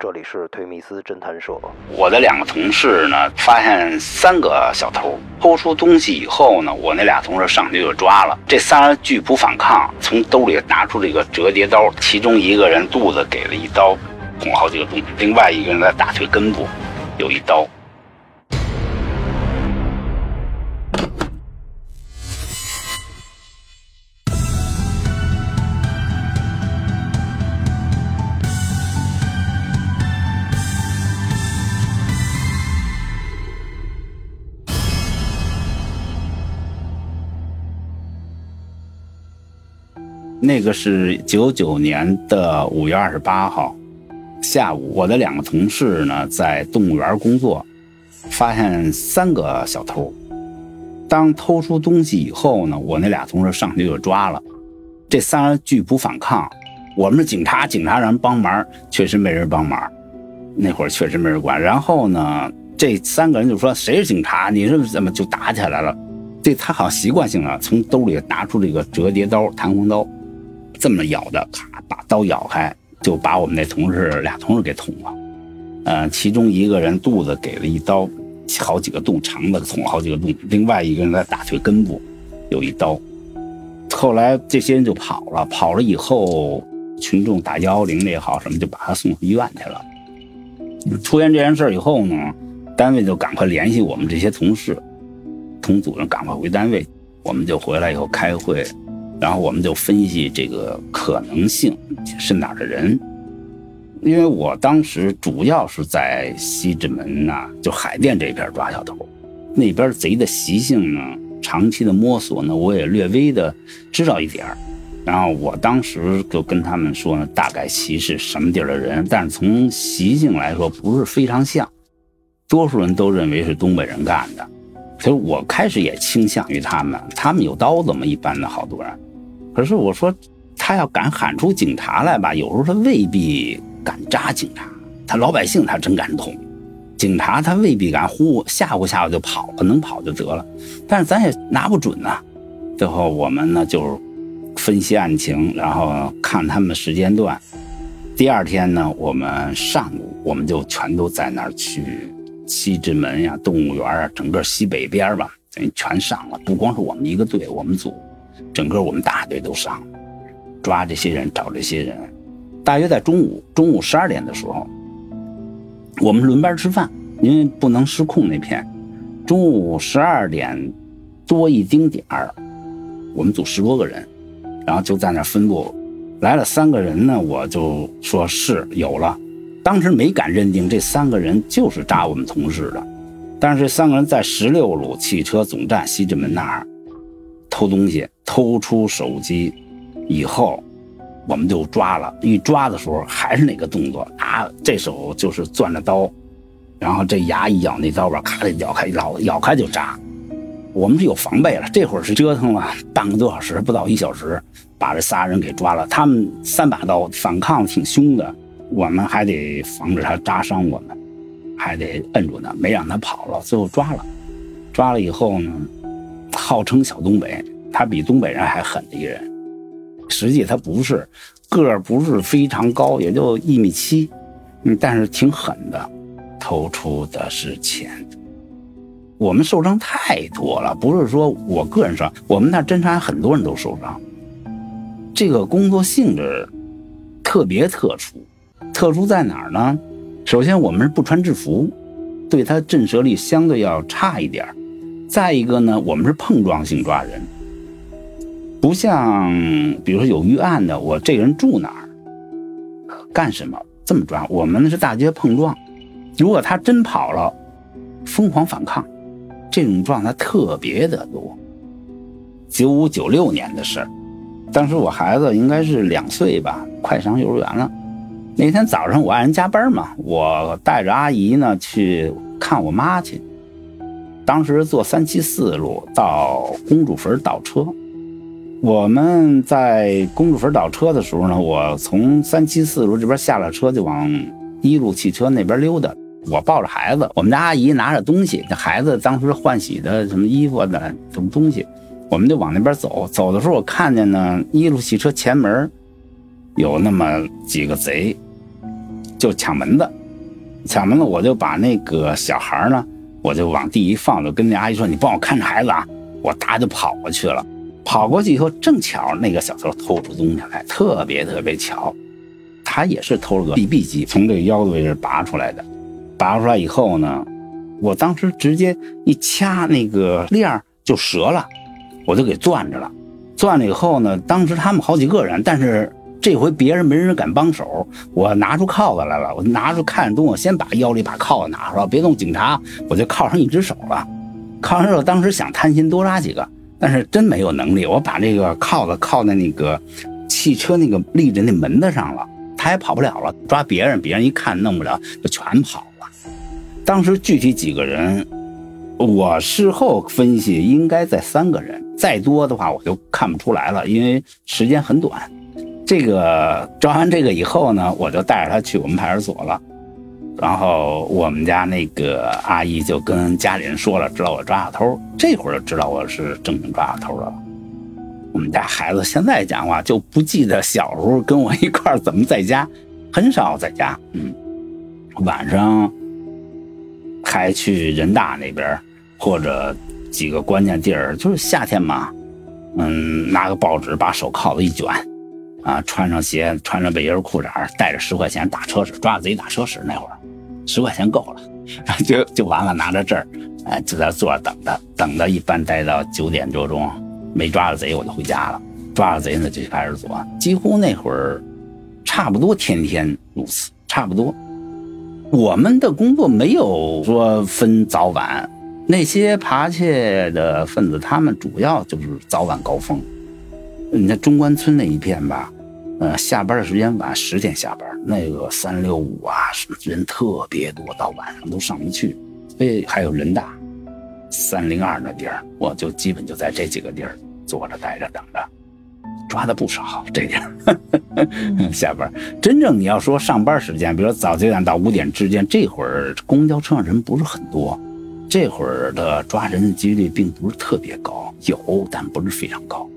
这里是推密斯侦探社。我的两个同事呢，发现三个小偷偷出东西以后呢，我那俩同事上去就抓了。这仨人拒不反抗，从兜里拿出这个折叠刀，其中一个人肚子给了一刀，捅好几个洞；另外一个人在大腿根部有一刀。那个是九九年的五月二十八号下午，我的两个同事呢在动物园工作，发现三个小偷。当偷出东西以后呢，我那俩同事上去就抓了。这三人拒不反抗，我们是警察，警察让人帮忙，确实没人帮忙。那会儿确实没人管。然后呢，这三个人就说：“谁是警察？你是怎么就打起来了？”这他好像习惯性啊，从兜里拿出这个折叠刀、弹簧刀。这么咬的，咔，把刀咬开，就把我们那同事俩同事给捅了。呃，其中一个人肚子给了一刀，好几个洞，肠子捅好几个洞；另外一个人在大腿根部有一刀。后来这些人就跑了，跑了以后，群众打幺幺零的也好，什么就把他送医院去了。出现这件事以后呢，单位就赶快联系我们这些同事，同组人赶快回单位，我们就回来以后开会。然后我们就分析这个可能性是哪儿的人，因为我当时主要是在西直门呐，就海淀这片抓小偷，那边贼的习性呢，长期的摸索呢，我也略微的知道一点然后我当时就跟他们说呢，大概其是什么地儿的人，但是从习性来说不是非常像，多数人都认为是东北人干的，所以我开始也倾向于他们，他们有刀子嘛，一般的好多人。可是我说，他要敢喊出警察来吧，有时候他未必敢扎警察，他老百姓他真敢捅，警察他未必敢呼吓唬吓唬就跑了，能跑就得了，但是咱也拿不准呐。最后我们呢就分析案情，然后看他们时间段。第二天呢，我们上午我们就全都在那儿去西直门呀、动物园啊，整个西北边吧，等于全上了，不光是我们一个队，我们组。整个我们大队都上，抓这些人，找这些人。大约在中午，中午十二点的时候，我们轮班吃饭，因为不能失控那片。中午十二点多一丁点儿，我们组十多个人，然后就在那分布。来了三个人呢，我就说是有了。当时没敢认定这三个人就是扎我们同事的，但是这三个人在十六路汽车总站西直门那儿。偷东西，偷出手机以后，我们就抓了。一抓的时候还是那个动作啊，这手就是攥着刀，然后这牙一咬那刀把，咔的咬开，咬咬开就扎。我们是有防备了，这会儿是折腾了半个多小时，不到一小时，把这仨人给抓了。他们三把刀，反抗挺凶的，我们还得防止他扎伤我们，还得摁住他，没让他跑了。最后抓了，抓了以后呢？号称小东北，他比东北人还狠的一个人，实际他不是，个儿不是非常高，也就一米七，嗯，但是挺狠的，偷出的是钱。我们受伤太多了，不是说我个人伤，我们那侦查很多人都受伤。这个工作性质特别特殊，特殊在哪儿呢？首先我们是不穿制服，对他震慑力相对要差一点再一个呢，我们是碰撞性抓人，不像比如说有预案的，我这人住哪儿，干什么这么抓？我们是大街碰撞，如果他真跑了，疯狂反抗，这种状态特别的多。九五九六年的事儿，当时我孩子应该是两岁吧，快上幼儿园了。那天早上我爱人加班嘛，我带着阿姨呢去看我妈去。当时坐三七四路到公主坟倒车，我们在公主坟倒车的时候呢，我从三七四路这边下了车，就往一路汽车那边溜达。我抱着孩子，我们家阿姨拿着东西，这孩子当时换洗的什么衣服的什么东西，我们就往那边走。走的时候，我看见呢，一路汽车前门有那么几个贼，就抢门子，抢门子我就把那个小孩呢，我就往地一放，就跟那阿姨说：“你帮我看着孩子啊。”我哒就跑过去了，跑过去以后正巧那个小偷偷出东西来，特别特别巧，他也是偷了个 BB 机，从这个腰的位置拔出来的，拔出来以后呢，我当时直接一掐那个链儿就折了，我就给攥着了，攥了以后呢，当时他们好几个人，但是。这回别人没人敢帮手，我拿出铐子来了。我拿出看东西，先把腰里把铐子拿出来，别动警察，我就铐上一只手了。铐上之后，当时想贪心多抓几个，但是真没有能力。我把这个铐子铐在那个汽车那个立着那门子上了，他也跑不了了。抓别人，别人一看弄不了，就全跑了。当时具体几个人，我事后分析应该在三个人，再多的话我就看不出来了，因为时间很短。这个抓完这个以后呢，我就带着他去我们派出所了。然后我们家那个阿姨就跟家里人说了，知道我抓小偷，这会儿就知道我是正经抓小偷了。我们家孩子现在讲话就不记得小时候跟我一块怎么在家，很少在家。嗯，晚上还去人大那边或者几个关键地儿，就是夏天嘛，嗯，拿个报纸把手铐子一卷。啊，穿上鞋，穿上背心裤衩，带着十块钱打车时抓贼打车时那会儿，十块钱够了，就就完了，拿着证儿，哎，就在坐着等着，等到一般待到九点多钟，没抓着贼我就回家了，抓着贼呢就去派出所，几乎那会儿，差不多天天如此，差不多。我们的工作没有说分早晚，那些扒窃的分子，他们主要就是早晚高峰。你看中关村那一片吧。呃，下班的时间晚，十点下班，那个三六五啊，人特别多，到晚上都上不去。所以还有人大，三零二那地儿，我就基本就在这几个地儿坐着待着等着，抓的不少。这地儿 下班，真正你要说上班时间，比如说早九点到五点之间，这会儿公交车上人不是很多，这会儿的抓人的几率并不是特别高，有但不是非常高。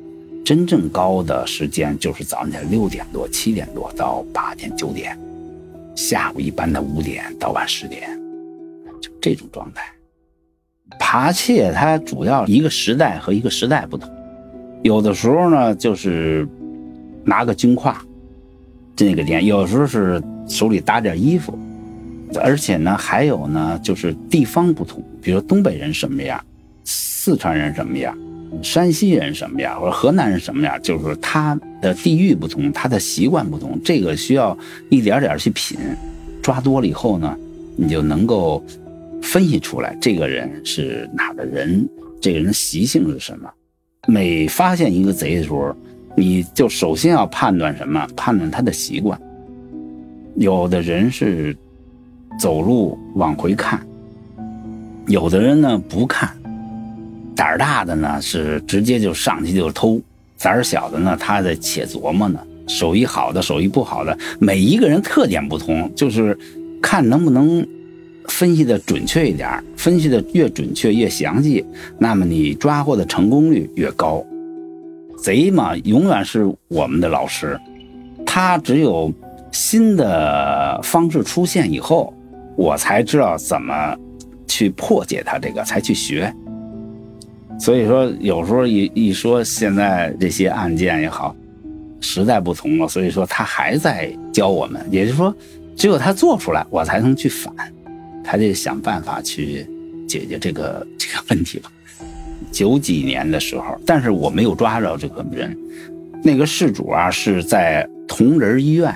真正高的时间就是早上六点多、七点多到八点、九点，下午一般的五点到晚十点，就这种状态。扒窃它主要一个时代和一个时代不同，有的时候呢就是拿个金胯，这个点；有时候是手里搭点衣服，而且呢还有呢就是地方不同，比如东北人什么样，四川人什么样。山西人什么样，或者河南人什么样，就是他的地域不同，他的习惯不同，这个需要一点点去品。抓多了以后呢，你就能够分析出来这个人是哪的人，这个人习性是什么。每发现一个贼的时候，你就首先要判断什么？判断他的习惯。有的人是走路往回看，有的人呢不看。胆儿大的呢是直接就上去就偷，胆儿小的呢他在且琢磨呢。手艺好的，手艺不好的，每一个人特点不同，就是看能不能分析的准确一点。分析的越准确越详细，那么你抓获的成功率越高。贼嘛，永远是我们的老师，他只有新的方式出现以后，我才知道怎么去破解他这个，才去学。所以说，有时候一一说现在这些案件也好，时代不同了，所以说他还在教我们。也就是说，只有他做出来，我才能去反，他得想办法去解决这个 这个问题吧。九几年的时候，但是我没有抓着这个人，那个事主啊是在同仁医院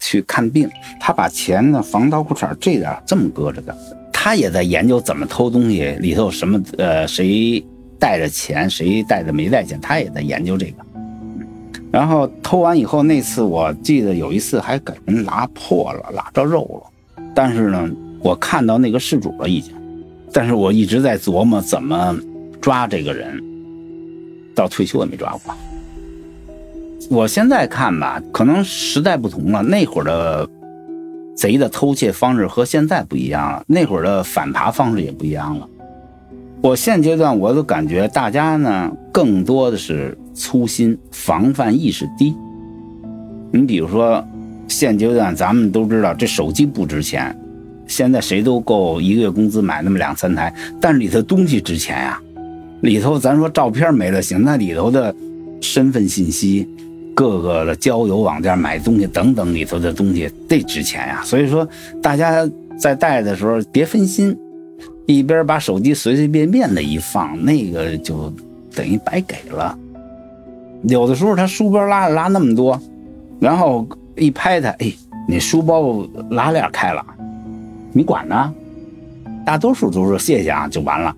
去看病，他把钱呢防盗裤衩这样这么搁着的，他也在研究怎么偷东西，里头什么呃谁。带着钱，谁带着没带钱？他也在研究这个。然后偷完以后，那次我记得有一次还给人拉破了，拉着肉了。但是呢，我看到那个事主了已经。但是我一直在琢磨怎么抓这个人，到退休也没抓过。我现在看吧，可能时代不同了，那会儿的贼的偷窃方式和现在不一样了，那会儿的反扒方式也不一样了。我现阶段我都感觉大家呢，更多的是粗心，防范意识低。你比如说，现阶段咱们都知道，这手机不值钱，现在谁都够一个月工资买那么两三台，但是里头东西值钱呀。里头咱说照片没了行，那里头的身份信息、各个的交友网站买东西等等里头的东西得值钱呀。所以说，大家在带的时候别分心，一边把手机随随便便的一放，那个就等于白给了。有的时候他书包拉着拉那么多，然后一拍他，哎，你书包拉链开了，你管呢？大多数都说谢谢啊，就完了。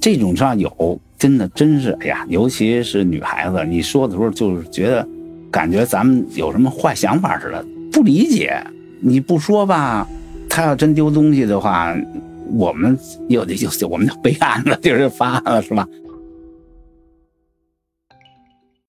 这种上有真的真是，哎呀，尤其是女孩子，你说的时候就是觉得，感觉咱们有什么坏想法似的，不理解。你不说吧，他要真丢东西的话，我们有的就是我们就备案了，就是发了，是吧？